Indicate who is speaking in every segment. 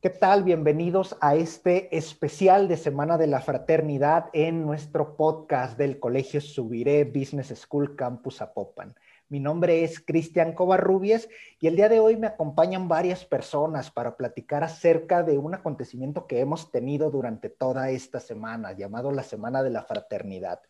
Speaker 1: ¿Qué tal? Bienvenidos a este especial de Semana de la Fraternidad en nuestro podcast del Colegio Subiré Business School Campus Apopan. Mi nombre es Cristian Covarrubias y el día de hoy me acompañan varias personas para platicar acerca de un acontecimiento que hemos tenido durante toda esta semana, llamado la Semana de la Fraternidad.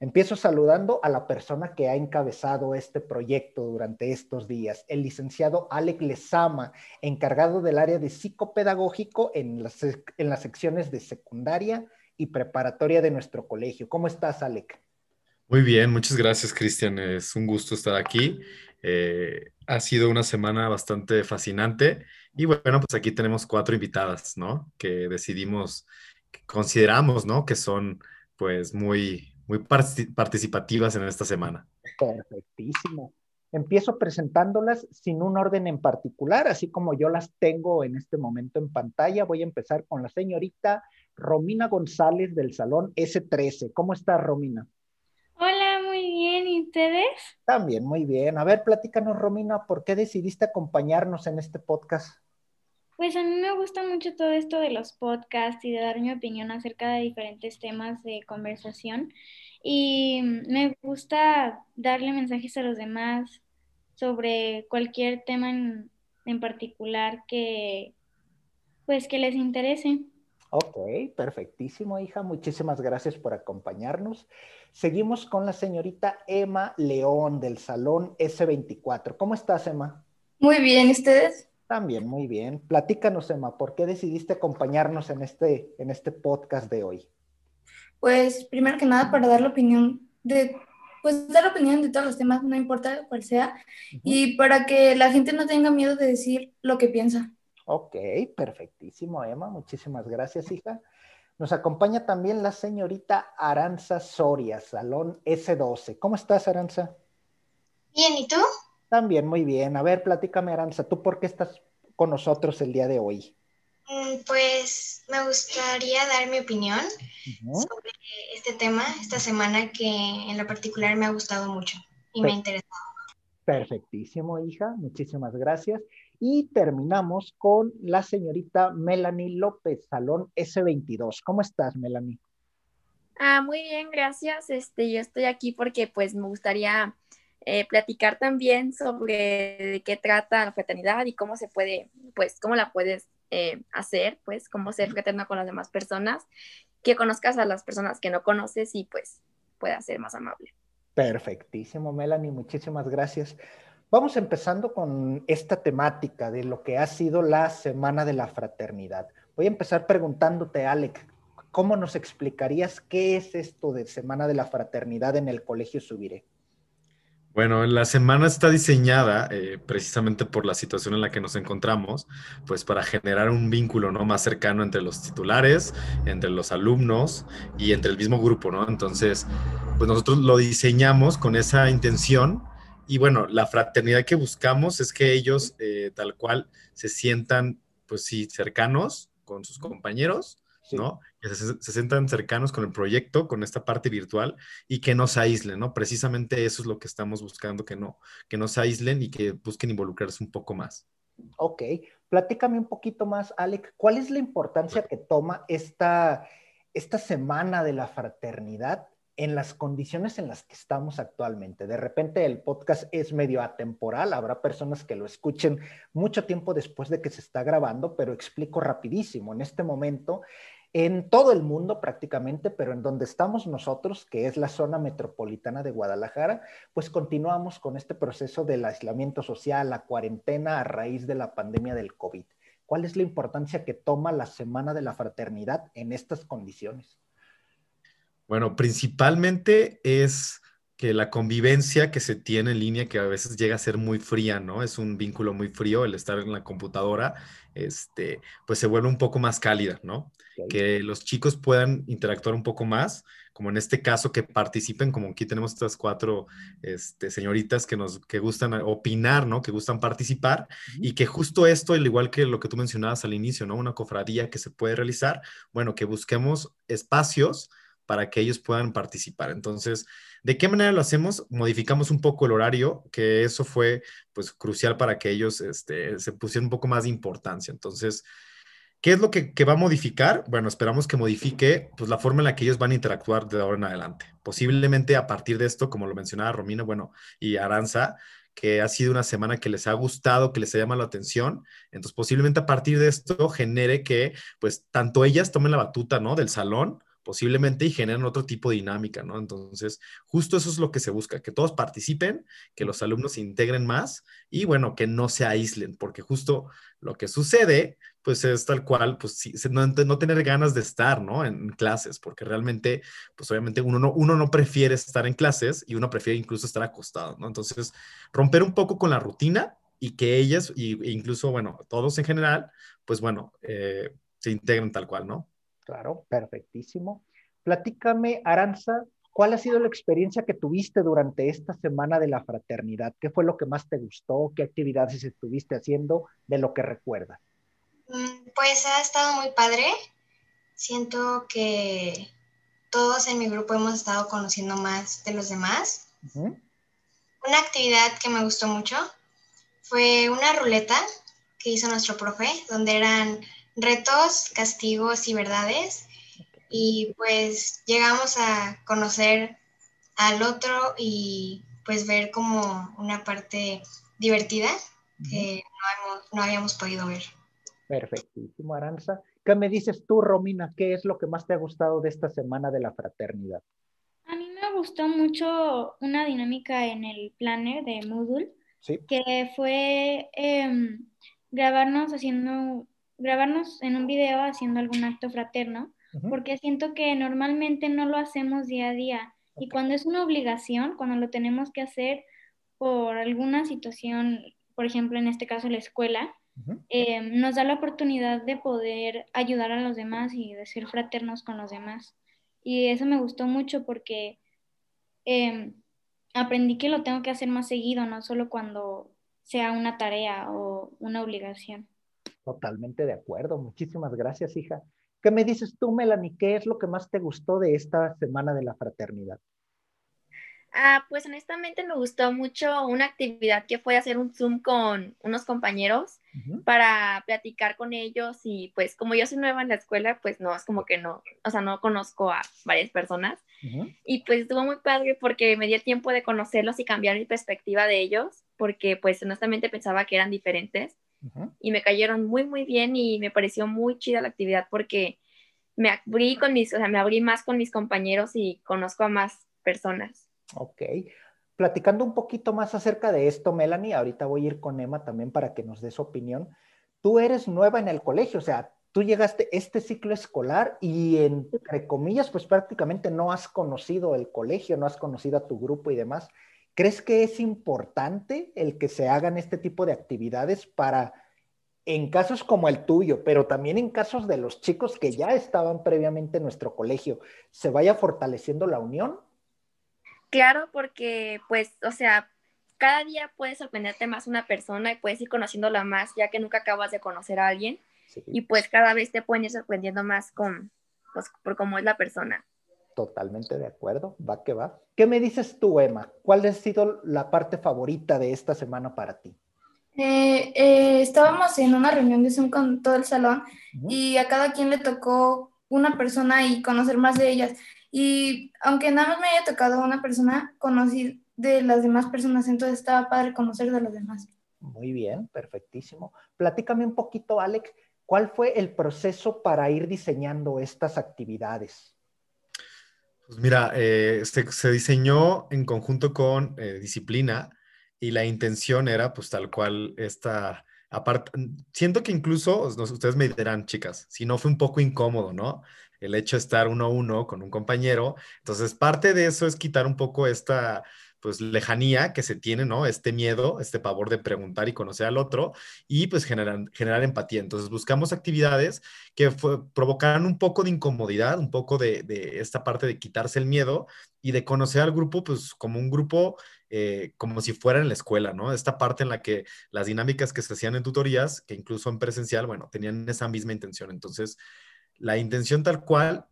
Speaker 1: Empiezo saludando a la persona que ha encabezado este proyecto durante estos días, el licenciado Alec Lezama, encargado del área de psicopedagógico en las, en las secciones de secundaria y preparatoria de nuestro colegio. ¿Cómo estás, Alec?
Speaker 2: Muy bien, muchas gracias, Cristian. Es un gusto estar aquí. Eh, ha sido una semana bastante fascinante y bueno, pues aquí tenemos cuatro invitadas, ¿no? Que decidimos, que consideramos, ¿no? Que son pues muy, muy participativas en esta semana.
Speaker 1: Perfectísimo. Empiezo presentándolas sin un orden en particular, así como yo las tengo en este momento en pantalla. Voy a empezar con la señorita Romina González del Salón S13. ¿Cómo está, Romina?
Speaker 3: Hola, muy bien. ¿Y ustedes?
Speaker 1: También, muy bien. A ver, platícanos, Romina, ¿por qué decidiste acompañarnos en este podcast?
Speaker 3: Pues a mí me gusta mucho todo esto de los podcasts y de dar mi opinión acerca de diferentes temas de conversación. Y me gusta darle mensajes a los demás sobre cualquier tema en, en particular que pues que les interese.
Speaker 1: Ok, perfectísimo, hija. Muchísimas gracias por acompañarnos. Seguimos con la señorita Emma León del Salón S24. ¿Cómo estás, Emma?
Speaker 4: Muy bien, ¿y ustedes?
Speaker 1: También, muy bien. Platícanos, Emma, ¿por qué decidiste acompañarnos en este, en este podcast de hoy?
Speaker 4: Pues, primero que nada, para dar la opinión de, pues, dar la opinión de todos los temas, no importa cuál sea, y para que la gente no tenga miedo de decir lo que piensa.
Speaker 1: Ok, perfectísimo, Emma. Muchísimas gracias, hija. Nos acompaña también la señorita Aranza Soria, Salón S12. ¿Cómo estás, Aranza?
Speaker 5: Bien, ¿y tú?
Speaker 1: También, muy bien. A ver, platícame, Aranza, ¿tú por qué estás con nosotros el día de hoy?
Speaker 5: Mm, pues me gustaría dar mi opinión sobre este tema esta semana que en lo particular me ha gustado mucho y me ha interesado.
Speaker 1: Perfectísimo, hija. Muchísimas gracias. Y terminamos con la señorita Melanie López, Salón S22. ¿Cómo estás, Melanie?
Speaker 6: Ah, muy bien, gracias. Este, yo estoy aquí porque pues me gustaría eh, platicar también sobre de qué trata la fraternidad y cómo se puede, pues, cómo la puedes eh, hacer, pues, cómo ser fraterno con las demás personas, que conozcas a las personas que no conoces y pues pueda ser más amable.
Speaker 1: Perfectísimo, Melanie, muchísimas gracias. Vamos empezando con esta temática de lo que ha sido la Semana de la Fraternidad. Voy a empezar preguntándote, Alec, ¿cómo nos explicarías qué es esto de Semana de la Fraternidad en el Colegio Subiré?
Speaker 2: Bueno, la semana está diseñada eh, precisamente por la situación en la que nos encontramos, pues para generar un vínculo ¿no? más cercano entre los titulares, entre los alumnos y entre el mismo grupo, ¿no? Entonces, pues nosotros lo diseñamos con esa intención y bueno, la fraternidad que buscamos es que ellos eh, tal cual se sientan, pues sí, cercanos con sus compañeros, ¿no? Que se, sientan cercanos con el proyecto, con esta parte virtual y que no se aíslen, ¿no? Precisamente eso es lo que estamos buscando, que no, que no se aíslen y que busquen involucrarse un poco más.
Speaker 1: Ok, platícame un poquito más, Alec, ¿cuál es la importancia que toma esta, esta semana de la fraternidad en las condiciones en las que estamos actualmente. De repente el podcast es medio atemporal, habrá personas que lo escuchen mucho tiempo después de que se está grabando, pero explico rapidísimo. En este momento en todo el mundo prácticamente, pero en donde estamos nosotros, que es la zona metropolitana de Guadalajara, pues continuamos con este proceso del aislamiento social, la cuarentena a raíz de la pandemia del COVID. ¿Cuál es la importancia que toma la Semana de la Fraternidad en estas condiciones?
Speaker 2: Bueno, principalmente es que la convivencia que se tiene en línea, que a veces llega a ser muy fría, ¿no? Es un vínculo muy frío el estar en la computadora, este, pues se vuelve un poco más cálida, ¿no? Que los chicos puedan interactuar un poco más, como en este caso que participen, como aquí tenemos estas cuatro este, señoritas que nos que gustan opinar, ¿no? Que gustan participar y que justo esto, al igual que lo que tú mencionabas al inicio, ¿no? Una cofradía que se puede realizar, bueno, que busquemos espacios para que ellos puedan participar. Entonces, ¿de qué manera lo hacemos? Modificamos un poco el horario, que eso fue pues crucial para que ellos este, se pusieran un poco más de importancia. Entonces, ¿Qué es lo que, va a modificar? Bueno, esperamos que modifique pues, la forma en la que ellos van a interactuar de ahora en adelante. Posiblemente a partir de esto, como lo mencionaba Romina, bueno, y Aranza, que ha sido una semana que les ha gustado, que les ha llamado la atención. Entonces, posiblemente a partir de esto genere que, pues, tanto ellas tomen la batuta, ¿no? Del salón, posiblemente y generen otro tipo de dinámica, ¿no? Entonces, justo eso es lo que se busca, que todos participen, que los alumnos se integren más y bueno, que no se aíslen, porque justo lo que sucede, pues es tal cual, pues sí, no, tener ganas de estar, ¿no? En, clases, porque realmente, pues obviamente uno no, uno no prefiere estar en clases y uno prefiere incluso estar acostado, ¿no? Entonces, romper un poco con la rutina y que ellas, e incluso, bueno, todos en general, pues bueno, eh, se integren tal cual, ¿no?
Speaker 1: Claro, perfectísimo. Platícame, Aranza, ¿cuál ha sido la experiencia que tuviste durante esta semana de la fraternidad? ¿Qué fue lo que más te gustó? ¿Qué actividades estuviste haciendo de lo que recuerdas?
Speaker 5: Mm, pues ha estado muy padre. Siento que todos en mi grupo hemos estado conociendo más de los demás. Una actividad que me gustó mucho fue una ruleta que hizo nuestro profe, donde eran retos, castigos y verdades. Y pues llegamos a conocer al otro y pues ver como una parte divertida que no, habíamos podido ver.
Speaker 1: Perfectísimo, Aranza. ¿Qué me dices tú, Romina? ¿Qué es lo que más te ha gustado de esta semana de la fraternidad?
Speaker 3: A mí me gustó mucho una dinámica en el planner de Moodle, que fue em, grabarnos haciendo grabarnos en un video haciendo algún acto fraterno, porque siento que normalmente no lo hacemos día a día. Y cuando es una obligación, cuando lo tenemos que hacer por alguna situación, por ejemplo, en este caso la escuela, eh, nos da la oportunidad de poder ayudar a los demás y de ser fraternos con los demás. Y eso me gustó mucho porque em, aprendí que lo tengo que hacer más seguido, no solo cuando sea una tarea o una obligación.
Speaker 1: Totalmente de acuerdo. Muchísimas gracias, hija. ¿Qué me dices tú, Melanie? ¿Qué es lo que más te gustó de esta semana de la fraternidad?
Speaker 6: Ah, pues honestamente me gustó mucho una actividad que fue hacer un Zoom con unos compañeros para platicar con ellos y pues como yo soy nueva en la escuela, pues no, es como que no, o sea, no conozco a varias personas y pues estuvo muy padre porque me dio tiempo de conocerlos y cambiar mi perspectiva de ellos porque pues honestamente pensaba que eran diferentes y me cayeron muy, muy bien y me pareció muy chida la actividad porque me abrí con mis, o sea, me abrí más con mis compañeros y conozco a más personas.
Speaker 1: Ok. Platicando un poquito más acerca de esto, Melanie, ahorita voy a ir con Emma también para que nos dé su opinión. Tú eres nueva en el colegio, o sea, tú llegaste este ciclo escolar y entre comillas, pues prácticamente no has conocido el colegio, no has conocido a tu grupo y demás. ¿Crees que es importante el que se hagan este tipo de actividades para, en casos como el tuyo, pero también en casos de los chicos que ya estaban previamente en nuestro colegio, se vaya fortaleciendo la unión?
Speaker 6: Claro, porque pues, o sea, cada día puedes sorprenderte más una persona y puedes ir conociéndola más, ya que nunca acabas de conocer a alguien. Y pues cada vez te pueden ir sorprendiendo más con, pues, por cómo es la persona.
Speaker 1: Totalmente de acuerdo, va que va. ¿Qué me dices tú, Emma? ¿Cuál ha sido la parte favorita de esta semana para ti?
Speaker 4: Eh, eh, estábamos en una reunión de Zoom con todo el salón y a cada quien le tocó una persona y conocer más de ellas. Y aunque nada más me haya tocado una persona, conocí de las demás personas, entonces estaba padre conocer de los demás.
Speaker 1: Muy bien, perfectísimo. Platícame un poquito, Alex, ¿cuál fue el proceso para ir diseñando estas actividades?
Speaker 2: Pues mira, eh, se, diseñó en conjunto con eh, disciplina y la intención era pues tal cual esta, aparte, siento que incluso, ustedes me dirán, chicas, si no fue un poco incómodo, ¿no? El hecho de estar uno a uno con un compañero. Entonces, parte de eso es quitar un poco esta pues lejanía que se tiene, ¿no? Este miedo, este pavor de preguntar y conocer al otro y pues generar, generar empatía. Entonces buscamos actividades que provocaran un poco de incomodidad, un poco de, esta parte de quitarse el miedo y de conocer al grupo pues como un grupo eh, como si fuera en la escuela, ¿no? Esta parte en la que las dinámicas que se hacían en tutorías, que incluso en presencial, bueno, tenían esa misma intención. Entonces, la intención tal cual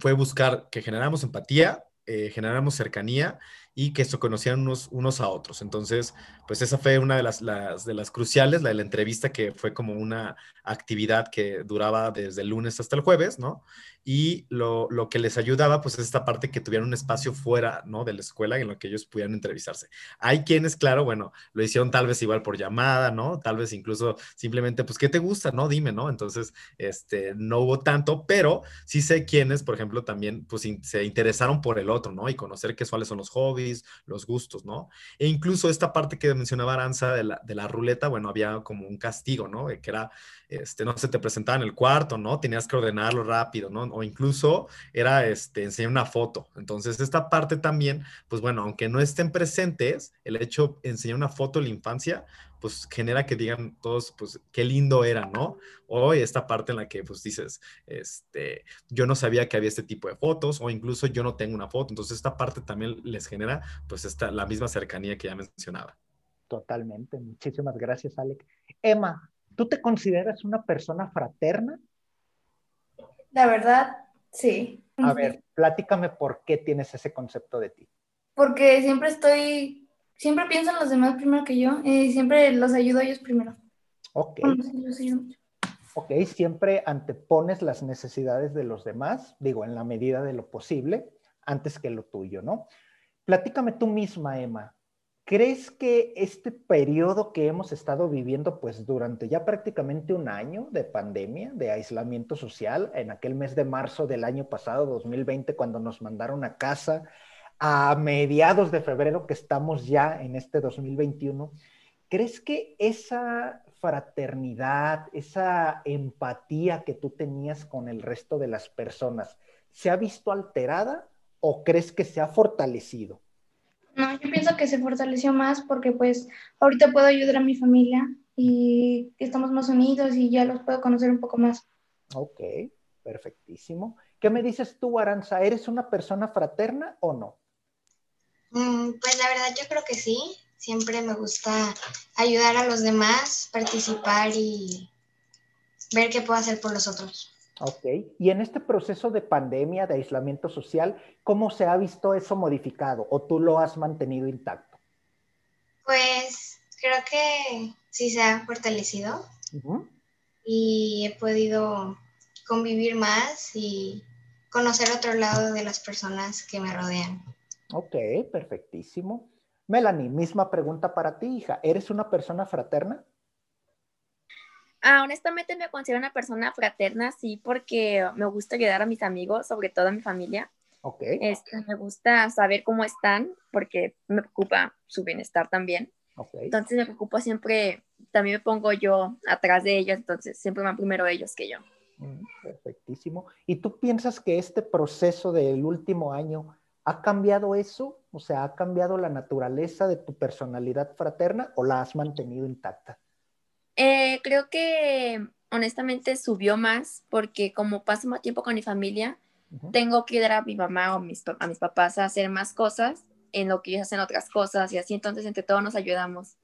Speaker 2: fue buscar que generáramos empatía, eh, generáramos cercanía y que se conocían unos, unos a otros. Entonces, pues esa fue una de las, de las cruciales, la de la entrevista, que fue como una actividad que duraba desde el lunes hasta el jueves, ¿no? Y lo, que les ayudaba, pues es esta parte que tuvieran un espacio fuera, ¿no? De la escuela en lo que ellos pudieran entrevistarse. Hay quienes, claro, bueno, lo hicieron tal vez igual por llamada, ¿no? Tal vez incluso simplemente, pues, ¿qué te gusta? No, dime, ¿no? Entonces, este, no hubo tanto, pero sí sé quienes, por ejemplo, también, pues, se interesaron por el otro, ¿no? Y conocer qué cuáles son los hobbies, los gustos, ¿no? E incluso esta parte que mencionaba Aranza de la, de la ruleta, bueno, había como un castigo, ¿no? Que era, este, no se te presentaba en el cuarto, ¿no? Tenías que ordenarlo rápido, ¿no? O incluso era, este, enseñar una foto. Entonces, esta parte también, pues bueno, aunque no estén presentes, el hecho de enseñar una foto en la infancia, pues genera que digan todos, pues qué lindo era, ¿no? Hoy esta parte en la que pues dices, este, yo no sabía que había este tipo de fotos o incluso yo no tengo una foto, entonces esta parte también les genera pues esta, la misma cercanía que ya mencionaba.
Speaker 1: Totalmente, muchísimas gracias, Alec. Emma, ¿tú te consideras una persona fraterna?
Speaker 4: La verdad, sí.
Speaker 1: A ver, platícame por qué tienes ese concepto de ti.
Speaker 4: Porque siempre estoy siempre pienso en los demás primero que yo y siempre los ayudo a ellos primero.
Speaker 1: Ok. ok, siempre antepones las necesidades de los demás, digo, en la medida de lo posible, antes que lo tuyo, ¿no? Platícame tú misma, Emma. ¿Crees que este periodo que hemos estado viviendo, pues durante ya prácticamente un año de pandemia, de aislamiento social, en aquel mes de marzo del año pasado, 2020, cuando nos mandaron a casa, a mediados de febrero, que estamos ya en este 2021, ¿crees que esa fraternidad, esa empatía que tú tenías con el resto de las personas, se ha visto alterada o crees que se ha fortalecido?
Speaker 4: No, yo pienso que se fortaleció más porque pues ahorita puedo ayudar a mi familia y estamos más unidos y ya los puedo conocer un poco más.
Speaker 1: Ok, perfectísimo. ¿Qué me dices tú, Aranza? ¿Eres una persona fraterna o no?
Speaker 5: Mm, pues la verdad yo creo que sí. Siempre me gusta ayudar a los demás, participar y ver qué puedo hacer por los otros.
Speaker 1: Ok. Y en este proceso de pandemia, de aislamiento social, ¿cómo se ha visto eso modificado o tú lo has mantenido intacto?
Speaker 5: Pues creo que sí se ha fortalecido y he podido convivir más y conocer otro lado de las personas que me rodean.
Speaker 1: Ok, perfectísimo. Melanie, misma pregunta para ti, hija. ¿Eres una persona fraterna?
Speaker 6: Ah, honestamente me considero una persona fraterna, sí, porque me gusta ayudar a mis amigos, sobre todo a mi familia.
Speaker 1: Ok.
Speaker 6: Este, me gusta saber cómo están, porque me preocupa su bienestar también.
Speaker 1: Okay.
Speaker 6: Entonces me preocupa siempre, también me pongo yo atrás de ellos, entonces siempre van primero ellos que yo.
Speaker 1: Mm, perfectísimo. ¿Y tú piensas que este proceso del último año ¿Ha cambiado eso? O sea, ¿ha cambiado la naturaleza de tu personalidad fraterna o la has mantenido intacta?
Speaker 6: Eh, creo que honestamente subió más porque como paso más tiempo con mi familia, tengo que ayudar a mi mamá o a mis, a mis papás a hacer más cosas en lo que ellos hacen otras cosas y así entonces entre todos nos ayudamos.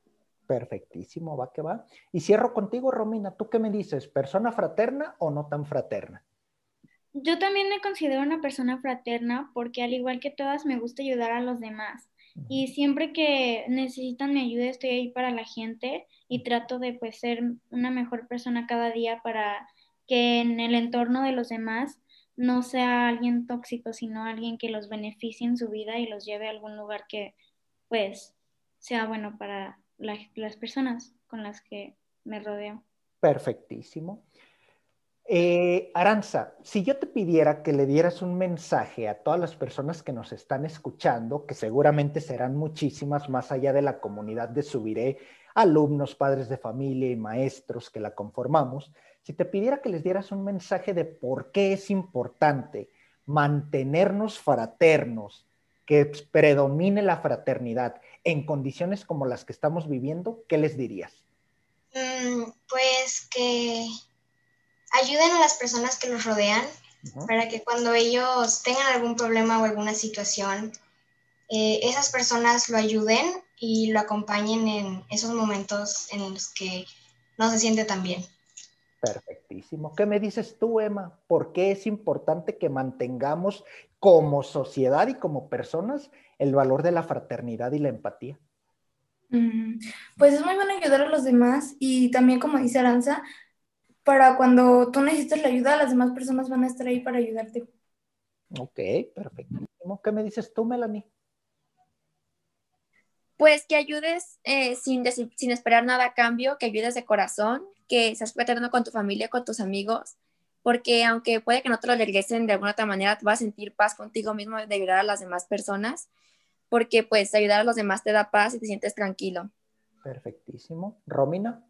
Speaker 1: Perfectísimo, va que va. Y cierro contigo, Romina. ¿Tú qué me dices? ¿Persona fraterna o no tan fraterna?
Speaker 3: Yo también me considero una persona fraterna porque al igual que todas me gusta ayudar a los demás. Y siempre que necesitan mi ayuda estoy ahí para la gente y trato de pues ser una mejor persona cada día para que en el entorno de los demás no sea alguien tóxico, sino alguien que los beneficie en su vida y los lleve a algún lugar que pues sea bueno para las personas con las que me rodeo.
Speaker 1: Perfectísimo. Eh, Aranza, si yo te pidiera que le dieras un mensaje a todas las personas que nos están escuchando, que seguramente serán muchísimas más allá de la comunidad de Subiré, alumnos, padres de familia y maestros que la conformamos, si te pidiera que les dieras un mensaje de por qué es importante mantenernos fraternos, que predomine la fraternidad en condiciones como las que estamos viviendo, ¿qué les dirías?
Speaker 5: Mm, pues que ayuden a las personas que los rodean para que cuando ellos tengan algún problema o alguna situación, eh, esas personas lo ayuden y lo acompañen en esos momentos en los que no se siente tan bien.
Speaker 1: Perfectísimo. ¿Qué me dices tú, Emma? ¿Por qué es importante que mantengamos como sociedad y como personas el valor de la fraternidad y la empatía?
Speaker 4: Mm, pues es muy bueno ayudar a los demás y también, como dice Aranza, para cuando tú necesites la ayuda, las demás personas van a estar ahí para ayudarte.
Speaker 1: Ok, perfecto. ¿Qué me dices tú, Melanie?
Speaker 6: Pues que ayudes eh, sin, sin esperar nada a cambio, que ayudes de corazón, que seas fraterno con tu familia, con tus amigos, porque aunque puede que no te lo regresen de alguna otra manera, te vas a sentir paz contigo mismo de ayudar a las demás personas, porque pues ayudar a los demás te da paz y te sientes tranquilo.
Speaker 1: Perfectísimo. Romina.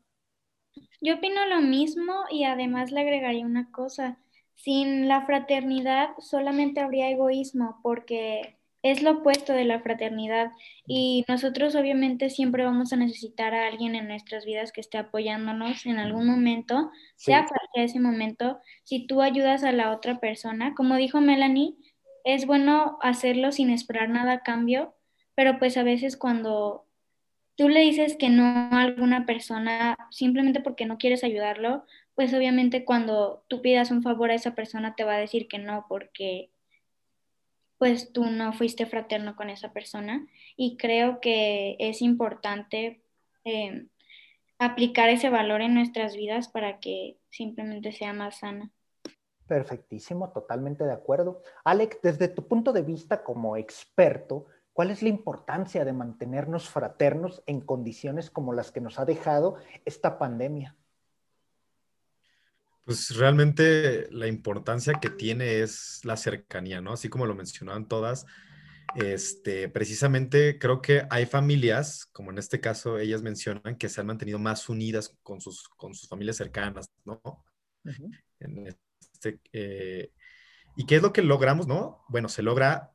Speaker 3: Yo opino lo mismo y además le agregaría una cosa. Sin la fraternidad solamente habría egoísmo, porque es lo opuesto de la fraternidad y nosotros obviamente siempre vamos a necesitar a alguien en nuestras vidas que esté apoyándonos en algún momento, sea cual sea ese momento. Si tú ayudas a la otra persona, como dijo Melanie, es bueno hacerlo sin esperar nada a cambio, pero pues a veces cuando tú le dices que no a alguna persona simplemente porque no quieres ayudarlo, pues obviamente cuando tú pidas un favor a esa persona te va a decir que no porque pues tú no fuiste fraterno con esa persona y creo que es importante eh, aplicar ese valor en nuestras vidas para que simplemente sea más sana.
Speaker 1: Perfectísimo, totalmente de acuerdo. Alex, desde tu punto de vista como experto, ¿cuál es la importancia de mantenernos fraternos en condiciones como las que nos ha dejado esta pandemia?
Speaker 2: Pues realmente la importancia que tiene es la cercanía, ¿no? Así como lo mencionaban todas, este, precisamente creo que hay familias, como en este caso ellas mencionan, que se han mantenido más unidas con sus, con sus familias cercanas, ¿no? Este, eh, ¿Y qué es lo que logramos, no? Bueno, se logra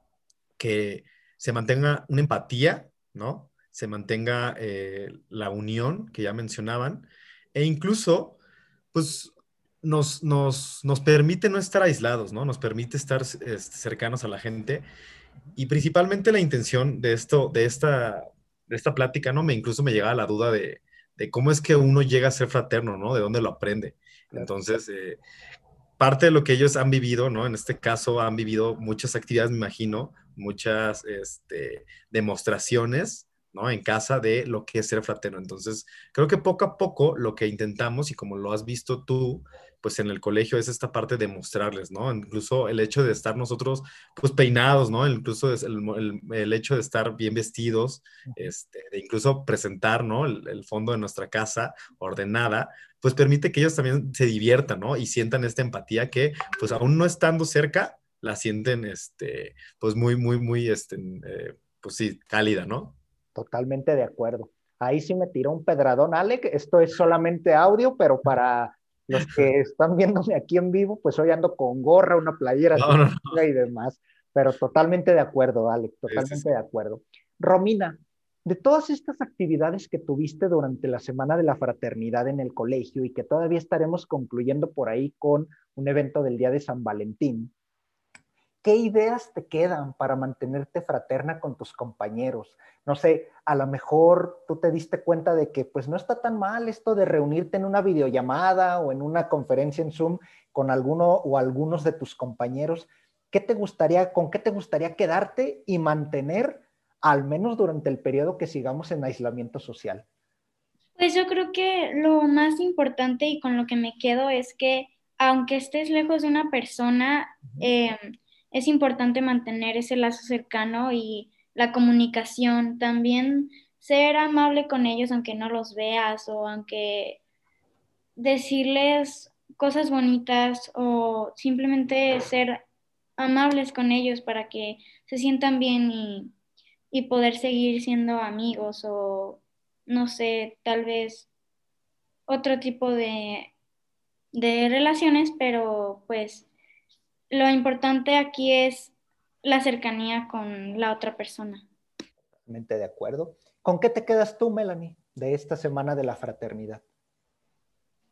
Speaker 2: que se mantenga una empatía, ¿no? Se mantenga eh, la unión que ya mencionaban, e incluso, pues nos, nos, permite no estar aislados, ¿no? Nos permite estar este, cercanos a la gente. Y principalmente la intención de esto, de esta, de esta plática, ¿no? Me incluso me llega la duda de, cómo es que uno llega a ser fraterno, ¿no? De dónde lo aprende. Entonces, eh, parte de lo que ellos han vivido, ¿no? En este caso han vivido muchas actividades, me imagino, muchas este, demostraciones ¿no? En casa de lo que es ser fraterno. Entonces, creo que poco a poco lo que intentamos, y como lo has visto tú, pues en el colegio es esta parte de mostrarles, ¿no? Incluso el hecho de estar nosotros, pues peinados, ¿no? Incluso es el, hecho de estar bien vestidos, este, de incluso presentar, ¿no? El, fondo de nuestra casa ordenada, pues permite que ellos también se diviertan, ¿no? Y sientan esta empatía que, pues aún no estando cerca, la sienten, este, pues muy, muy, muy, este, eh, pues sí, cálida, ¿no?
Speaker 1: Totalmente de acuerdo. Ahí sí me tiró un pedradón, Alec. Esto es solamente audio, pero para los que están viéndome aquí en vivo, pues hoy ando con gorra, una playera y demás. Pero totalmente de acuerdo, Alec, totalmente de acuerdo. Romina, de todas estas actividades que tuviste durante la Semana de la Fraternidad en el colegio y que todavía estaremos concluyendo por ahí con un evento del Día de San Valentín, ¿Qué ideas te quedan para mantenerte fraterna con tus compañeros? No sé, a lo mejor tú te diste cuenta de que pues no está tan mal esto de reunirte en una videollamada o en una conferencia en Zoom con alguno o algunos de tus compañeros. ¿Qué te gustaría, con qué te gustaría quedarte y mantener al menos durante el periodo que sigamos en aislamiento social?
Speaker 3: Pues yo creo que lo más importante y con lo que me quedo es que aunque estés lejos de una persona, es importante mantener ese lazo cercano y la comunicación. También ser amable con ellos aunque no los veas o aunque decirles cosas bonitas o simplemente ser amables con ellos para que se sientan bien y, poder seguir siendo amigos o no sé, tal vez otro tipo de, de relaciones, pero pues lo importante aquí es la cercanía con la otra persona.
Speaker 1: Totalmente de acuerdo. ¿Con qué te quedas tú, Melanie, de esta semana de la fraternidad?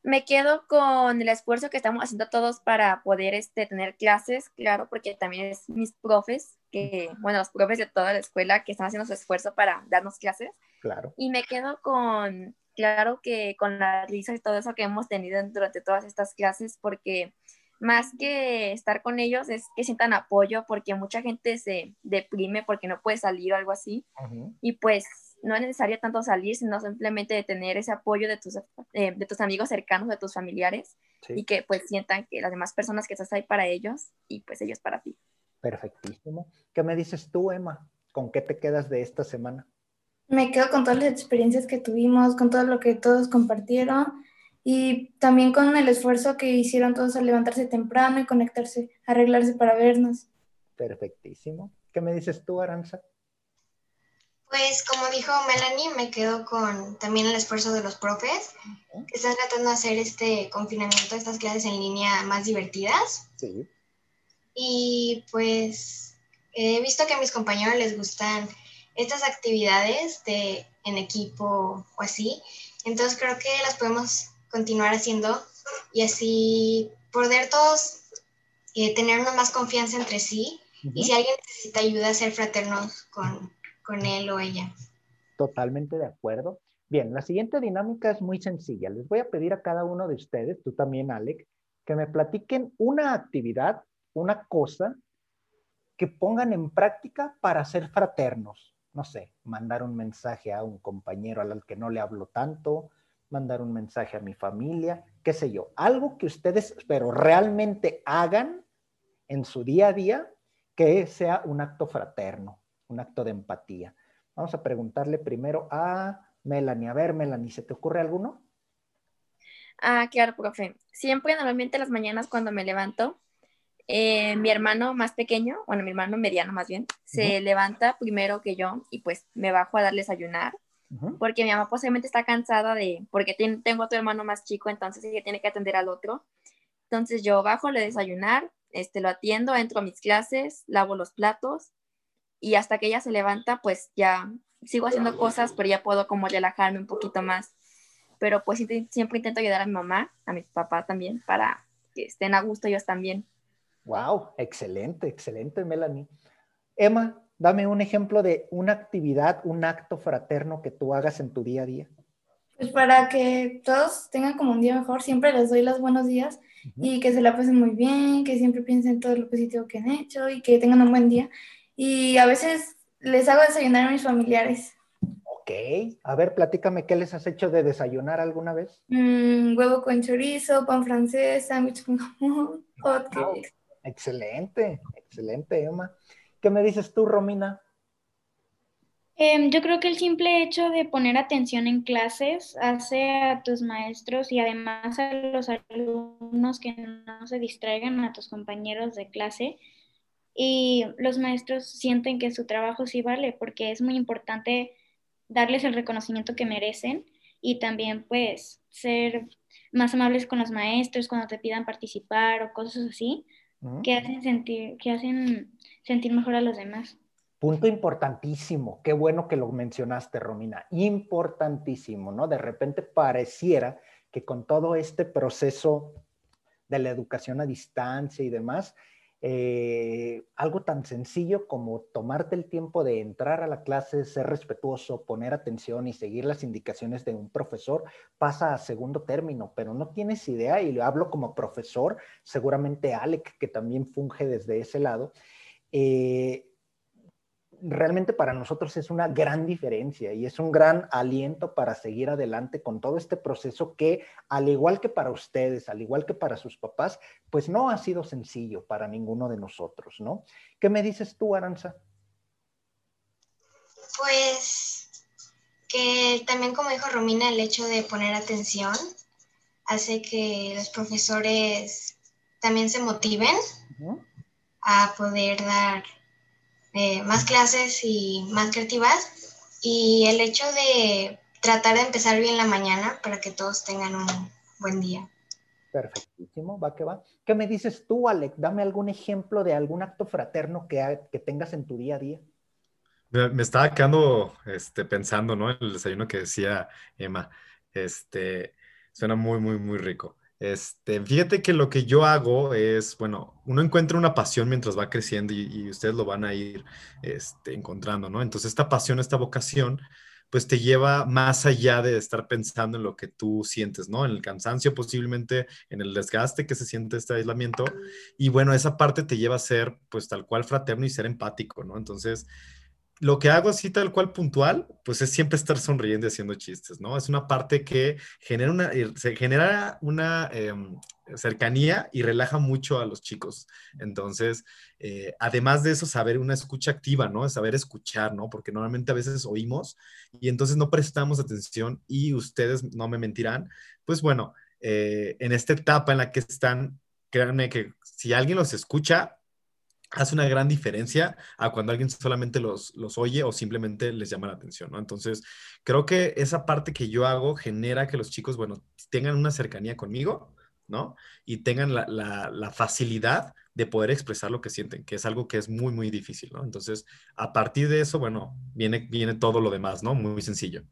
Speaker 6: Me quedo con el esfuerzo que estamos haciendo todos para poder este, tener clases, claro, porque también es mis profes, que, bueno, los profes de toda la escuela que están haciendo su esfuerzo para darnos clases.
Speaker 1: Claro.
Speaker 6: Y me quedo con, claro que con la risa y todo eso que hemos tenido durante todas estas clases, porque más que estar con ellos es que sientan apoyo porque mucha gente se deprime porque no puede salir o algo así. Y pues no es necesario tanto salir, sino simplemente de tener ese apoyo de tus, eh, de tus amigos cercanos, de tus familiares y que pues sientan que las demás personas que estás ahí para ellos y pues ellos para ti.
Speaker 1: Perfectísimo. ¿Qué me dices tú, Emma? ¿Con qué te quedas de esta semana?
Speaker 4: Me quedo con todas las experiencias que tuvimos, con todo lo que todos compartieron y también con el esfuerzo que hicieron todos al levantarse temprano y conectarse, arreglarse para vernos.
Speaker 1: Perfectísimo. ¿Qué me dices tú, Aranza?
Speaker 5: Pues como dijo Melanie, me quedo con también el esfuerzo de los profes que están tratando de hacer este confinamiento, estas clases en línea más divertidas. Sí. Y pues he visto que a mis compañeros les gustan estas actividades de, en equipo o así. Entonces creo que las podemos continuar haciendo y así poder todos eh, tenernos más confianza entre sí. Y si alguien necesita ayuda, ser fraternos con, con él o ella.
Speaker 1: Totalmente de acuerdo. Bien, la siguiente dinámica es muy sencilla. Les voy a pedir a cada uno de ustedes, tú también, Alec, que me platiquen una actividad, una cosa que pongan en práctica para ser fraternos. No sé, mandar un mensaje a un compañero al que no le hablo tanto, mandar un mensaje a mi familia, qué sé yo. Algo que ustedes, pero realmente hagan en su día a día que sea un acto fraterno un acto de empatía. Vamos a preguntarle primero a Melanie. A ver, Melanie, ¿se te ocurre alguno?
Speaker 6: Ah, claro, profe. Siempre, normalmente las mañanas cuando me levanto, eh, mi hermano más pequeño, bueno, mi hermano mediano más bien, se levanta primero que yo y pues me bajo a darle desayunar. Porque mi mamá posiblemente está cansada de, porque tengo otro hermano más chico, entonces ella tiene que atender al otro. Entonces yo bajo, le desayunar, este, lo atiendo, entro a mis clases, lavo los platos y hasta que ella se levanta, pues ya sigo haciendo cosas, pero ya puedo como relajarme un poquito más. Pero pues siempre intento ayudar a mi mamá, a mi papá también, para que estén a gusto ellos también.
Speaker 1: Wow, excelente, excelente, Melanie. Emma, dame un ejemplo de una actividad, un acto fraterno que tú hagas en tu día a día.
Speaker 4: Pues para que todos tengan como un día mejor, siempre les doy los buenos días y que se la pasen muy bien, que siempre piensen en todo lo positivo que han hecho y que tengan un buen día y a veces les hago desayunar a mis familiares.
Speaker 1: Ok, a ver, platícame, ¿qué les has hecho de desayunar alguna vez?
Speaker 4: Mm, huevo con chorizo, pan francés, sándwich con jamón, hot
Speaker 1: Excelente, excelente, Emma. ¿Qué me dices tú, Romina?
Speaker 3: Em, yo creo que el simple hecho de poner atención en clases hace a tus maestros y además a los alumnos que no se distraigan a tus compañeros de clase y los maestros sienten que su trabajo sí vale porque es muy importante darles el reconocimiento que merecen y también pues ser más amables con los maestros cuando te pidan participar o cosas así que hacen sentir que hacen sentir mejor a los demás.
Speaker 1: Punto importantísimo, qué bueno que lo mencionaste, Romina, importantísimo, ¿no? De repente pareciera que con todo este proceso de la educación a distancia y demás, eh, algo tan sencillo como tomarte el tiempo de entrar a la clase, ser respetuoso, poner atención y seguir las indicaciones de un profesor pasa a segundo término, pero no tienes idea, y lo hablo como profesor, seguramente Alec, que también funge desde ese lado, eh, realmente para nosotros es una gran diferencia y es un gran aliento para seguir adelante con todo este proceso que, al igual que para ustedes, al igual que para sus papás, pues no ha sido sencillo para ninguno de nosotros, ¿no? ¿Qué me dices tú, Aranza?
Speaker 5: Pues que también, como dijo Romina, el hecho de poner atención hace que los profesores también se motiven a poder dar eh, más clases y más creativas. Y el hecho de tratar de empezar bien la mañana para que todos tengan un buen día.
Speaker 1: Perfectísimo, va que va. ¿Qué me dices tú, Alec? Dame algún ejemplo de algún acto fraterno que, que tengas en tu día a día.
Speaker 2: Me, estaba quedando este, pensando, ¿no? El desayuno que decía Emma. Este, suena muy, muy, muy rico. Este, fíjate que lo que yo hago es, bueno, uno encuentra una pasión mientras va creciendo y, ustedes lo van a ir este, encontrando, ¿no? Entonces, esta pasión, esta vocación, pues te lleva más allá de estar pensando en lo que tú sientes, ¿no? En el cansancio posiblemente, en el desgaste que se siente este aislamiento. Y bueno, esa parte te lleva a ser pues tal cual fraterno y ser empático, ¿no? Entonces, lo que hago así tal cual puntual, pues es siempre estar sonriendo y haciendo chistes, ¿no? Es una parte que genera una, eh, se genera una em, cercanía y relaja mucho a los chicos. Entonces, eh, además de eso, saber una escucha activa, ¿no? Saber escuchar, ¿no? Porque normalmente a veces oímos y entonces no prestamos atención y ustedes no me mentirán. Pues bueno, eh, en esta etapa en la que están, créanme que si alguien los escucha, hace una gran diferencia a cuando alguien solamente los, los oye o simplemente les llama la atención, ¿no? Entonces, creo que esa parte que yo hago genera que los chicos, bueno, tengan una cercanía conmigo, ¿no? Y tengan la, la, facilidad de poder expresar lo que sienten, que es algo que es muy, muy difícil, ¿no? Entonces, a partir de eso, bueno, viene, viene todo lo demás, ¿no? Muy sencillo.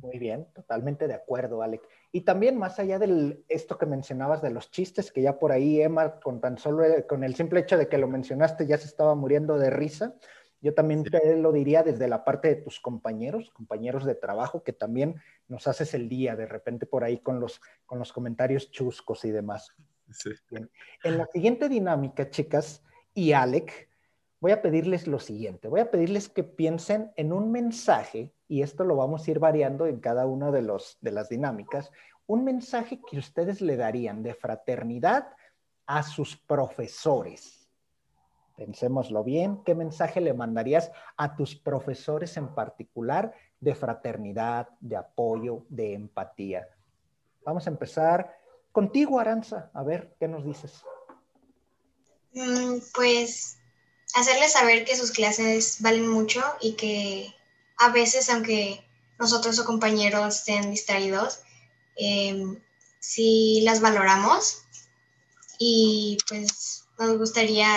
Speaker 1: Muy bien, totalmente de acuerdo, Alec. Y también más allá de esto que mencionabas de los chistes, que ya por ahí Emma, con tan solo con el simple hecho de que lo mencionaste, ya se estaba muriendo de risa. Yo también te lo diría desde la parte de tus compañeros, compañeros de trabajo, que también nos haces el día de repente por ahí con los, con los comentarios chuscos y demás. Sí. En la siguiente dinámica, chicas, y Alec, voy a pedirles lo siguiente. Voy a pedirles que piensen en un mensaje y esto lo vamos a ir variando en cada una de, los, de las dinámicas, un mensaje que ustedes le darían de fraternidad a sus profesores. Pensémoslo bien, ¿qué mensaje le mandarías a tus profesores en particular de fraternidad, de apoyo, de empatía? Vamos a empezar contigo, Aranza. A ver, ¿qué nos dices?
Speaker 5: Mm, pues hacerles saber que sus clases valen mucho y que a veces, aunque nosotros o compañeros estén distraídos, eh, sí las valoramos y pues nos gustaría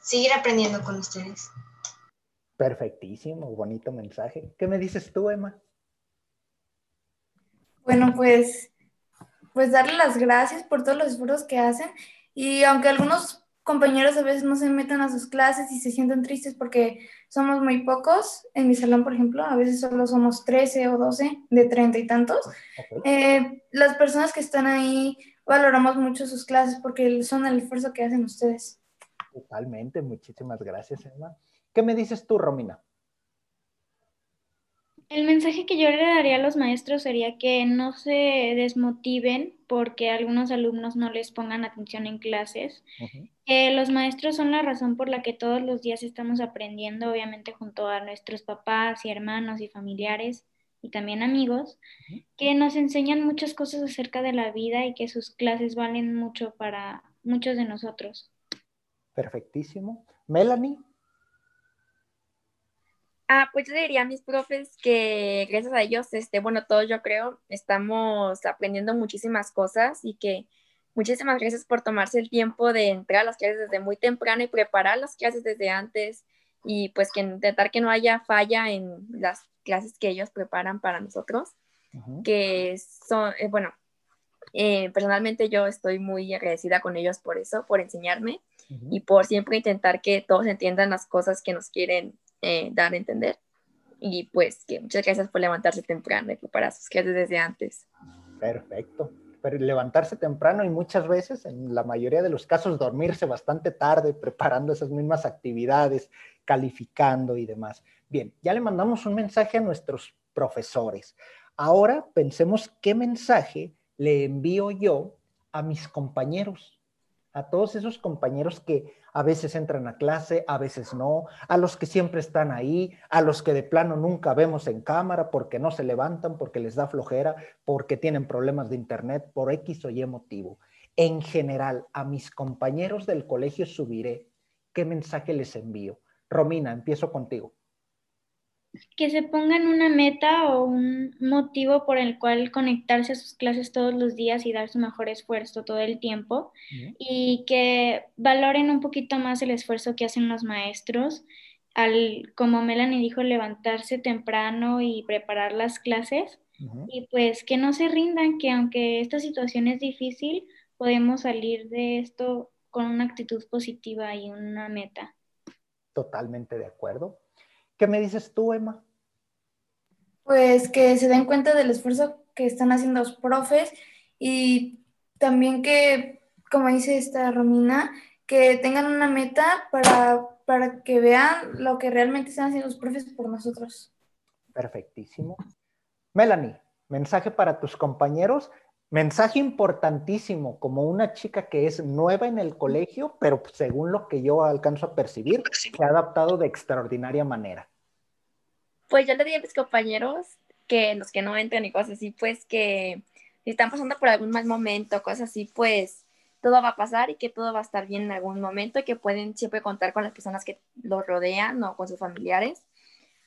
Speaker 5: seguir aprendiendo con ustedes.
Speaker 1: Perfectísimo, bonito mensaje. ¿Qué me dices tú, Emma?
Speaker 4: Bueno, pues, pues darle las gracias por todos los esfuerzos que hacen y aunque algunos compañeros a veces no se meten a sus clases y se sienten tristes porque somos muy pocos. En mi salón, por ejemplo, a veces solo somos 13 o 12 de treinta y tantos. Eh, las personas que están ahí valoramos mucho sus clases porque son el esfuerzo que hacen ustedes.
Speaker 1: Totalmente, muchísimas gracias, Emma. ¿Qué me dices tú, Romina?
Speaker 3: El mensaje que yo le daría a los maestros sería que no se desmotiven porque algunos alumnos no les pongan atención en clases. que los maestros son la razón por la que todos los días estamos aprendiendo, obviamente junto a nuestros papás y hermanos y familiares y también amigos, que nos enseñan muchas cosas acerca de la vida y que sus clases valen mucho para muchos de nosotros.
Speaker 1: Perfectísimo. Melanie.
Speaker 6: Ah, pues yo diría a mis profes que gracias a ellos, este, bueno, todos yo creo, estamos aprendiendo muchísimas cosas y que muchísimas gracias por tomarse el tiempo de entrar a las clases desde muy temprano y preparar las clases desde antes y pues que intentar que no haya falla en las clases que ellos preparan para nosotros, que son, eh, bueno, eh, personalmente yo estoy muy agradecida con ellos por eso, por enseñarme y por siempre intentar que todos entiendan las cosas que nos quieren eh, dar a entender. Y pues que muchas gracias por levantarse temprano y preparar sus clases desde antes.
Speaker 1: Perfecto. Pero levantarse temprano y muchas veces, en la mayoría de los casos, dormirse bastante tarde preparando esas mismas actividades, calificando y demás. Bien, ya le mandamos un mensaje a nuestros profesores. Ahora pensemos qué mensaje le envío yo a mis compañeros, a todos esos compañeros que a veces entran a clase, a veces no, a los que siempre están ahí, a los que de plano nunca vemos en cámara porque no se levantan, porque les da flojera, porque tienen problemas de internet, por X o Y motivo. En general, a mis compañeros del colegio subiré. ¿Qué mensaje les envío? Romina, empiezo contigo
Speaker 3: que se pongan una meta o un motivo por el cual conectarse a sus clases todos los días y dar su mejor esfuerzo todo el tiempo y que valoren un poquito más el esfuerzo que hacen los maestros al, como Melanie dijo, levantarse temprano y preparar las clases y pues que no se rindan, que aunque esta situación es difícil, podemos salir de esto con una actitud positiva y una meta.
Speaker 1: Totalmente de acuerdo. ¿Qué me dices tú, Emma?
Speaker 4: Pues que se den cuenta del esfuerzo que están haciendo los profes y también que, como dice esta Romina, que tengan una meta para, para que vean lo que realmente están haciendo los profes por nosotros.
Speaker 1: Perfectísimo. Melanie, mensaje para tus compañeros. Mensaje importantísimo, como una chica que es nueva en el colegio, pero según lo que yo alcanzo a percibir, se ha adaptado de extraordinaria manera.
Speaker 6: Pues yo le diría a mis compañeros que los que no entran y cosas así, pues que si están pasando por algún mal momento, cosas así, pues todo va a pasar y que todo va a estar bien en algún momento y que pueden siempre contar con las personas que los rodean o con sus familiares.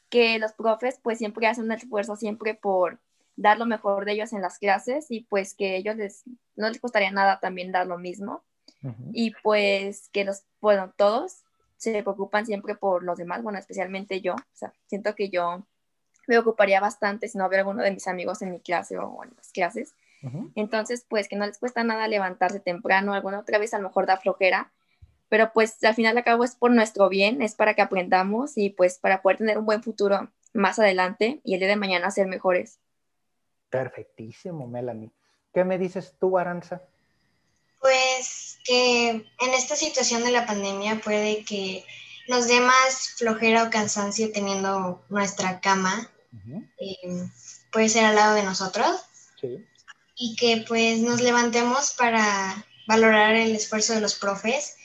Speaker 6: Que los profes pues siempre hacen un esfuerzo siempre por dar lo mejor de ellos en las clases y pues que ellos les, no les costaría nada también dar lo mismo. Y pues que los, bueno, todos se preocupan siempre por los demás, bueno, especialmente yo, o sea, siento que yo me ocuparía bastante si no hubiera alguno de mis amigos en mi clase o en las clases. Entonces, pues que no les cuesta nada levantarse temprano, alguna otra vez a lo mejor da flojera, pero pues al final de cabo es por nuestro bien, es para que aprendamos y pues para poder tener un buen futuro más adelante y el día de mañana ser mejores.
Speaker 1: Perfectísimo, Melanie. ¿Qué me dices tú, Aranza?
Speaker 5: Pues que en esta situación de la pandemia puede que nos dé más flojera o cansancio teniendo nuestra cama, eh, puede ser al lado de nosotros. Y que pues nos levantemos para valorar el esfuerzo de los profes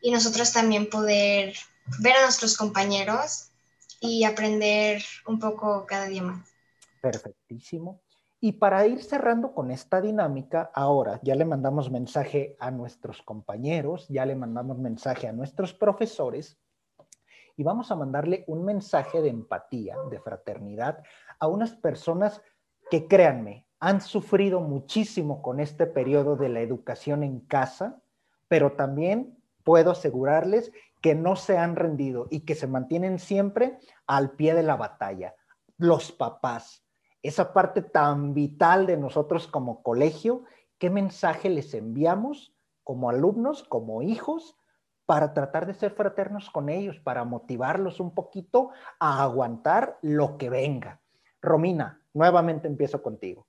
Speaker 5: y nosotros también poder ver a nuestros compañeros y aprender un poco cada día más.
Speaker 1: Perfectísimo. Y para ir cerrando con esta dinámica, ahora ya le mandamos mensaje a nuestros compañeros, ya le mandamos mensaje a nuestros profesores y vamos a mandarle un mensaje de empatía, de fraternidad a unas personas que créanme, han sufrido muchísimo con este periodo de la educación en casa, pero también puedo asegurarles que no se han rendido y que se mantienen siempre al pie de la batalla. Los papás, esa parte tan vital de nosotros como colegio, qué mensaje les enviamos como alumnos, como hijos, para tratar de ser fraternos con ellos, para motivarlos un poquito a aguantar lo que venga. Romina, nuevamente empiezo contigo.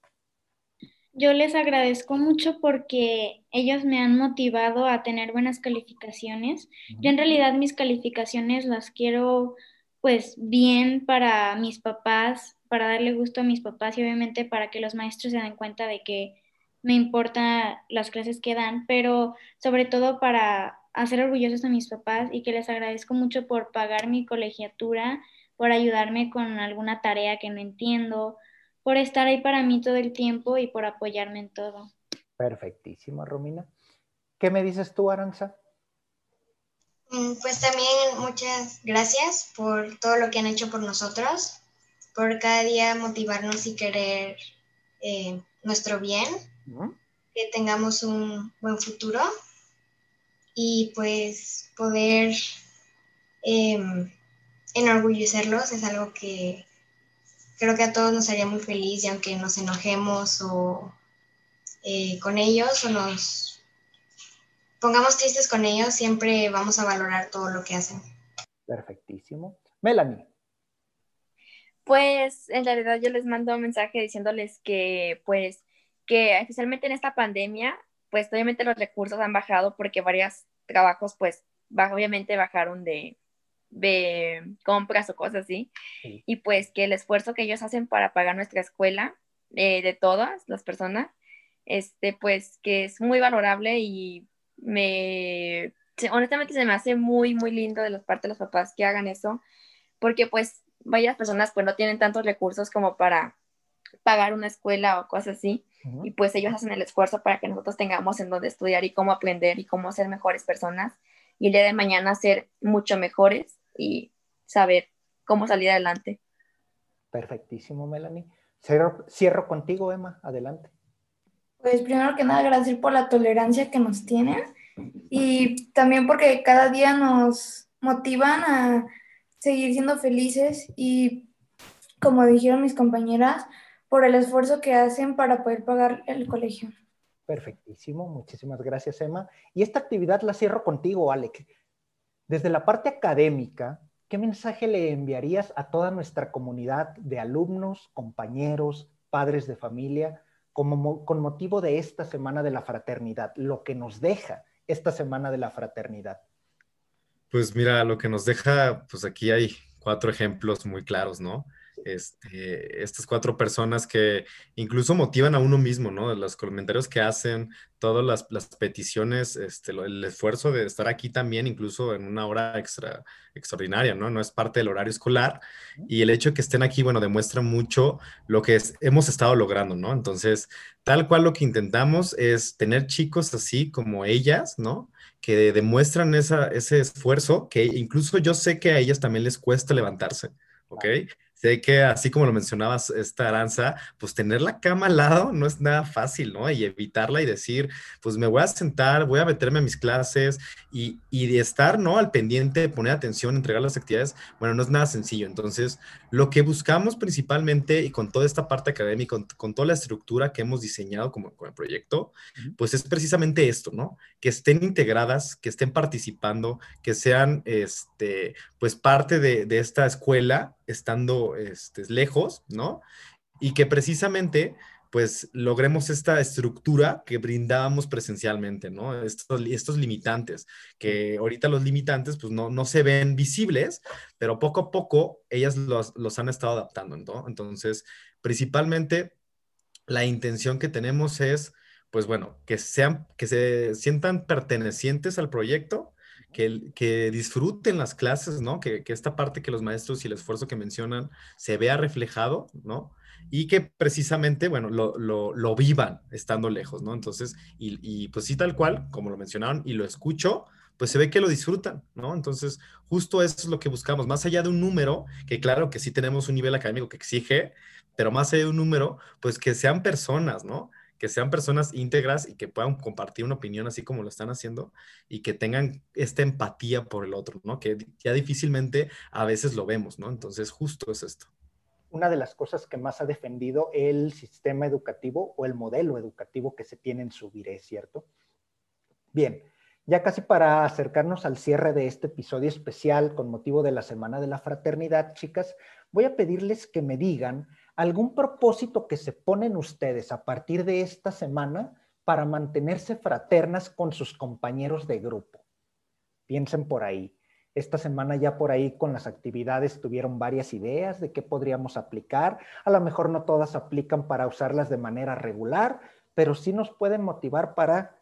Speaker 3: Yo les agradezco mucho porque ellos me han motivado a tener buenas calificaciones. Yo en realidad mis calificaciones las quiero pues bien para mis papás, para darle gusto a mis papás y obviamente para que los maestros se den cuenta de que me importan las clases que dan, pero sobre todo para hacer orgullosos a mis papás y que les agradezco mucho por pagar mi colegiatura, por ayudarme con alguna tarea que no entiendo, por estar ahí para mí todo el tiempo y por apoyarme en todo.
Speaker 1: Perfectísimo, Romina. ¿Qué me dices tú, Aranza?
Speaker 5: Mm, pues también muchas gracias por todo lo que han hecho por nosotros por cada día motivarnos y querer eh, nuestro bien, que tengamos un buen futuro y pues poder em, enorgullecerlos es algo que creo que a todos nos haría muy feliz y aunque nos enojemos o eh, con ellos o nos pongamos tristes con ellos, siempre vamos a valorar todo lo que hacen.
Speaker 1: Perfectísimo. Melanie.
Speaker 6: Pues en realidad yo les mando un mensaje diciéndoles que pues que especialmente en esta pandemia, pues obviamente los recursos han bajado porque varios trabajos pues obviamente bajaron de, de compras o cosas así. Y pues que el esfuerzo que ellos hacen para pagar nuestra escuela, eh, de todas las personas, este, pues que es muy valorable y me, honestamente se me hace muy, muy lindo de los parte de los papás que hagan eso, porque pues varias personas pues no tienen tantos recursos como para pagar una escuela o cosas así. Y pues ellos hacen el esfuerzo para que nosotros tengamos en dónde estudiar y cómo aprender y cómo ser mejores personas. Y el día de mañana ser mucho mejores y saber cómo salir adelante.
Speaker 1: Perfectísimo, Melanie. Cierro, cierro contigo, Emma. Adelante.
Speaker 4: Pues primero que nada, agradecer por la tolerancia que nos tienen y también porque cada día nos motivan a seguir siendo felices y, como dijeron mis compañeras, por el esfuerzo que hacen para poder pagar el colegio.
Speaker 1: Perfectísimo, muchísimas gracias Emma. Y esta actividad la cierro contigo, Alec. Desde la parte académica, ¿qué mensaje le enviarías a toda nuestra comunidad de alumnos, compañeros, padres de familia, como, con motivo de esta Semana de la Fraternidad, lo que nos deja esta Semana de la Fraternidad?
Speaker 2: Pues mira, lo que nos deja, pues aquí hay cuatro ejemplos muy claros, ¿no? Este, estas cuatro personas que incluso motivan a uno mismo, ¿no? Los comentarios que hacen, todas las, peticiones, este, el esfuerzo de estar aquí también, incluso en una hora extra, extraordinaria, ¿no? No es parte del horario escolar. Y el hecho de que estén aquí, bueno, demuestra mucho lo que hemos estado logrando, ¿no? Entonces, tal cual lo que intentamos es tener chicos así como ellas, ¿no? Que demuestran ese esfuerzo, que incluso yo sé que a ellas también les cuesta levantarse, ¿ok? Sé que así como lo mencionabas, esta Aranza, pues tener la cama al lado no es nada fácil, ¿no? Y evitarla y decir, pues me voy a sentar, voy a meterme a mis clases y, y de estar, ¿no? Al pendiente, poner atención, entregar las actividades, bueno, no es nada sencillo. Entonces, lo que buscamos principalmente y con toda esta parte académica, con, toda la estructura que hemos diseñado como con el proyecto, pues es precisamente esto, ¿no? Que estén integradas, que estén participando, que sean, este, pues parte de, de esta escuela estando este, lejos, ¿no? Y que precisamente pues logremos esta estructura que brindábamos presencialmente, ¿no? Estos, estos limitantes, que ahorita los limitantes pues no, no se ven visibles, pero poco a poco ellas los, los han estado adaptando, ¿no? Entonces, principalmente la intención que tenemos es, pues bueno, que sean, que se sientan pertenecientes al proyecto, que, disfruten las clases, ¿no? Que, esta parte que los maestros y el esfuerzo que mencionan se vea reflejado, ¿no? Y que precisamente, bueno, lo, vivan estando lejos, ¿no? Entonces, y, pues sí, tal cual, como lo mencionaron, y lo escucho, pues se ve que lo disfrutan, ¿no? Entonces, justo eso es lo que buscamos, más allá de un número, que claro que sí tenemos un nivel académico que exige, pero más allá de un número, pues que sean personas, ¿no? Que sean personas íntegras y que puedan compartir una opinión así como lo están haciendo y que tengan esta empatía por el otro, ¿no? Que ya difícilmente a veces lo vemos, ¿no? Entonces, justo es esto.
Speaker 1: Una de las cosas que más ha defendido el sistema educativo o el modelo educativo que se tiene en Subiré, ¿cierto? Bien, ya casi para acercarnos al cierre de este episodio especial con motivo de la Semana de la Fraternidad, chicas, voy a pedirles que me digan algún propósito que se ponen ustedes a partir de esta semana para mantenerse fraternas con sus compañeros de grupo. Piensen por ahí. Esta semana ya por ahí con las actividades tuvieron varias ideas de qué podríamos aplicar. A lo mejor no todas aplican para usarlas de manera regular, pero sí nos pueden motivar para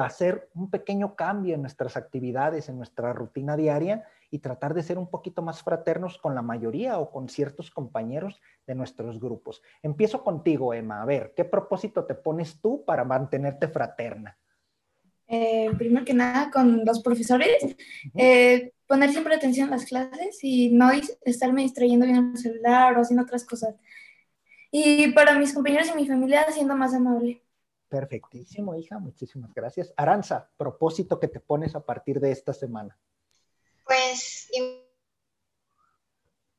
Speaker 1: hacer un pequeño cambio en nuestras actividades, en nuestra rutina diaria y tratar de ser un poquito más fraternos con la mayoría o con ciertos compañeros de nuestros grupos. Empiezo contigo, Emma. A ver, ¿qué propósito te pones tú para mantenerte fraterna?
Speaker 4: Eh, primero que nada, con los profesores, eh, poner siempre atención a las clases y no estarme distrayendo bien el celular o haciendo otras cosas. Y para mis compañeros y mi familia, siendo más amable.
Speaker 1: Perfectísimo, hija. Muchísimas gracias. Aranza, propósito que te pones a partir de esta semana.
Speaker 5: Pues.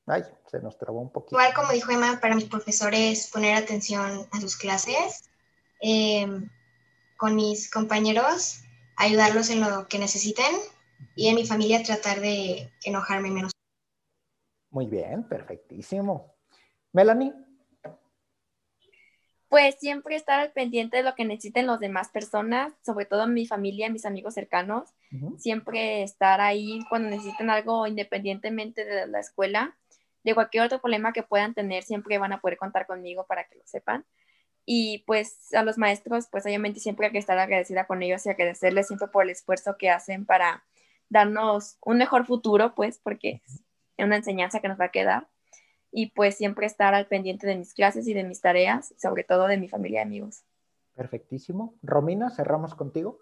Speaker 1: Ay, se nos trabó un poquito.
Speaker 5: Igual como dijo Emma, para mis profesores poner atención a sus clases, em, con mis compañeros, ayudarlos en lo que necesiten y en mi familia tratar de enojarme menos.
Speaker 1: Muy bien, perfectísimo. Melanie
Speaker 6: pues siempre estar al pendiente de lo que necesiten las demás personas, sobre todo mi familia, mis amigos cercanos, siempre estar ahí cuando necesiten algo independientemente de la escuela, de cualquier otro problema que puedan tener, siempre van a poder contar conmigo para que lo sepan. Y pues a los maestros, pues obviamente siempre hay que estar agradecida con ellos y agradecerles siempre por el esfuerzo que hacen para darnos un mejor futuro, pues porque es una enseñanza que nos va a quedar y pues siempre estar al pendiente de mis clases y de mis tareas, sobre todo de mi familia y amigos.
Speaker 1: Perfectísimo. Romina, cerramos contigo.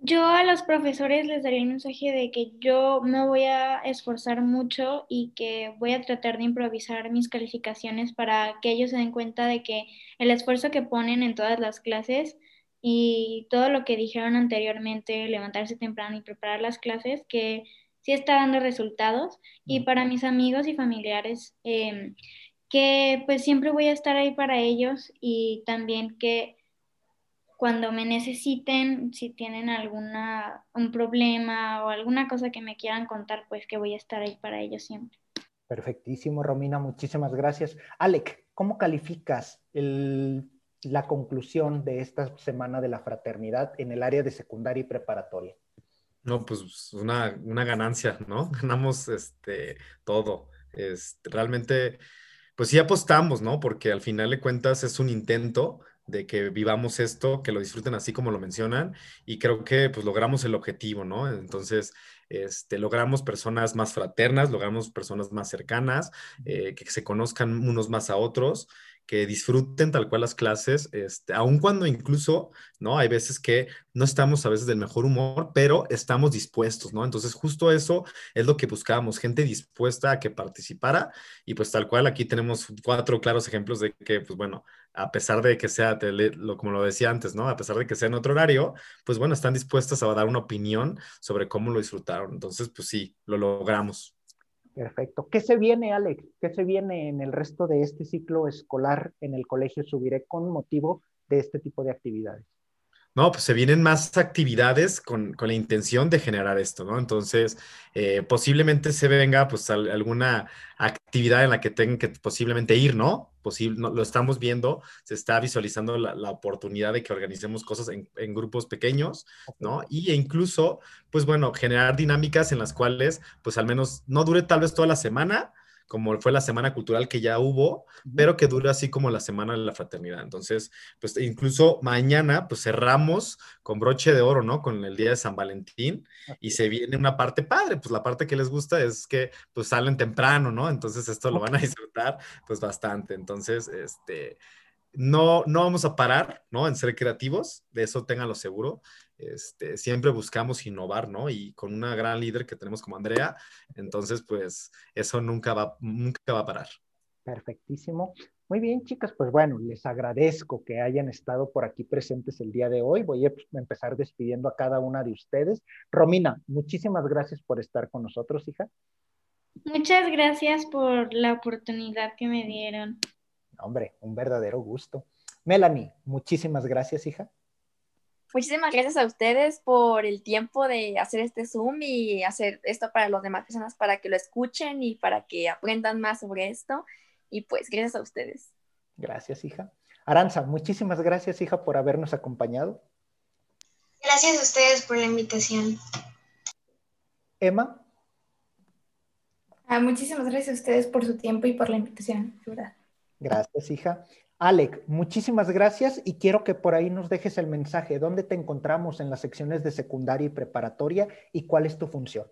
Speaker 3: Yo a los profesores les daría un mensaje de que yo me voy a esforzar mucho y que voy a tratar de improvisar mis calificaciones para que ellos se den cuenta de que el esfuerzo que ponen en todas las clases y todo lo que dijeron anteriormente, levantarse temprano y preparar las clases, que sí está dando resultados. Y para mis amigos y familiares, em, que pues siempre voy a estar ahí para ellos y también que cuando me necesiten, si tienen alguna, un problema o alguna cosa que me quieran contar, pues que voy a estar ahí para ellos siempre.
Speaker 1: Perfectísimo, Romina, muchísimas gracias. Alec, ¿cómo calificas la conclusión de esta semana de la fraternidad en el área de secundaria y preparatoria?
Speaker 2: No, pues una, ganancia, ¿no? Ganamos este, todo. Este, realmente, pues sí apostamos, ¿no? Porque al final de cuentas es un intento de que vivamos esto, que lo disfruten así como lo mencionan y creo que pues logramos el objetivo, ¿no? Entonces, este, logramos personas más fraternas, logramos personas más cercanas, eh, que se conozcan unos más a otros que disfruten tal cual las clases, este, aun cuando incluso, ¿no? Hay veces que no estamos a veces del mejor humor, pero estamos dispuestos, ¿no? Entonces, justo eso es lo que buscábamos, gente dispuesta a que participara y pues tal cual aquí tenemos cuatro claros ejemplos de que, pues bueno, a pesar de que sea, lo, como lo decía antes, ¿no? A pesar de que sea en otro horario, pues bueno, están dispuestas a dar una opinión sobre cómo lo disfrutaron. Entonces, pues sí, lo logramos.
Speaker 1: Perfecto. ¿Qué se viene, Alex? ¿Qué se viene en el resto de este ciclo escolar en el colegio Subiré con motivo de este tipo de actividades?
Speaker 2: No, pues se vienen más actividades con, la intención de generar esto, ¿no? Entonces, eh, posiblemente se venga pues alguna actividad en la que tengan que posiblemente ir, ¿no? Posible, lo estamos viendo, se está visualizando la, oportunidad de que organicemos cosas en, grupos pequeños, ¿no? Y e incluso, pues bueno, generar dinámicas en las cuales, pues al menos no dure tal vez toda la semana, como fue la semana cultural que ya hubo, pero que dura así como la semana de la fraternidad. Entonces, pues incluso mañana, pues cerramos con broche de oro, ¿no? Con el día de San Valentín y se viene una parte padre, pues la parte que les gusta es que pues salen temprano, ¿no? Entonces esto lo van a disfrutar pues bastante. Entonces, este, no, no vamos a parar, ¿no? En ser creativos, de eso ténganlo seguro. Este, siempre buscamos innovar, ¿no? Y con una gran líder que tenemos como Andrea, entonces, pues eso nunca va, nunca va a parar.
Speaker 1: Perfectísimo. Muy bien, chicas, pues bueno, les agradezco que hayan estado por aquí presentes el día de hoy. Voy a empezar despidiendo a cada una de ustedes. Romina, muchísimas gracias por estar con nosotros, hija.
Speaker 3: Muchas gracias por la oportunidad que me dieron.
Speaker 1: Hombre, un verdadero gusto. Melanie, muchísimas gracias, hija.
Speaker 6: Muchísimas gracias a ustedes por el tiempo de hacer este Zoom y hacer esto para las demás personas para que lo escuchen y para que aprendan más sobre esto. Y pues gracias a ustedes.
Speaker 1: Gracias, hija. Aranza, muchísimas gracias, hija, por habernos acompañado.
Speaker 5: Gracias a ustedes por la invitación.
Speaker 1: Emma.
Speaker 4: Ah, muchísimas gracias a ustedes por su tiempo y por la invitación.
Speaker 1: Gracias, hija. Alec, muchísimas gracias y quiero que por ahí nos dejes el mensaje. ¿Dónde te encontramos en las secciones de secundaria y preparatoria y cuál es tu función?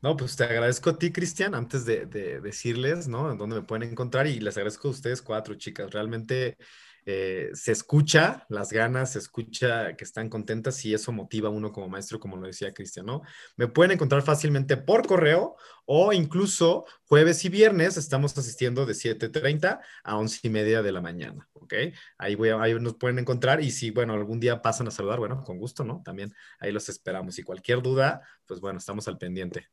Speaker 2: No, pues te agradezco a ti, Cristian, antes de, de, decirles, ¿no? Dónde me pueden encontrar y les agradezco a ustedes cuatro, chicas. Realmente eh, se escucha las ganas, se escucha que están contentas y eso motiva a uno como maestro, como lo decía Cristian, ¿no? Me pueden encontrar fácilmente por correo o incluso jueves y viernes estamos asistiendo de 7.30 a 11 y media de la mañana, ¿ok? Ahí, voy ahí nos pueden encontrar y si, bueno, algún día pasan a saludar, bueno, con gusto, ¿no? También ahí los esperamos y cualquier duda, pues bueno, estamos al pendiente.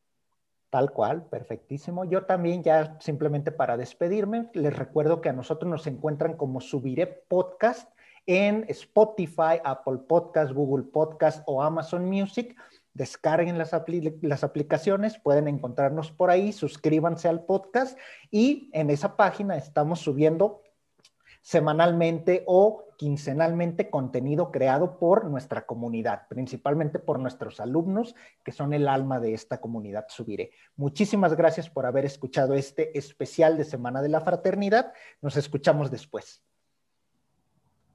Speaker 1: Tal cual, perfectísimo. Yo también ya simplemente para despedirme, les recuerdo que a nosotros nos encuentran como Subiré Podcast en Spotify, Apple Podcast, Google Podcast o Amazon Music. Descarguen las, las aplicaciones, pueden encontrarnos por ahí, suscríbanse al podcast y en esa página estamos subiendo semanalmente o quincenalmente contenido creado por nuestra comunidad, principalmente por nuestros alumnos, que son el alma de esta comunidad Subiré. Muchísimas gracias por haber escuchado este especial de Semana de la Fraternidad. Nos escuchamos después.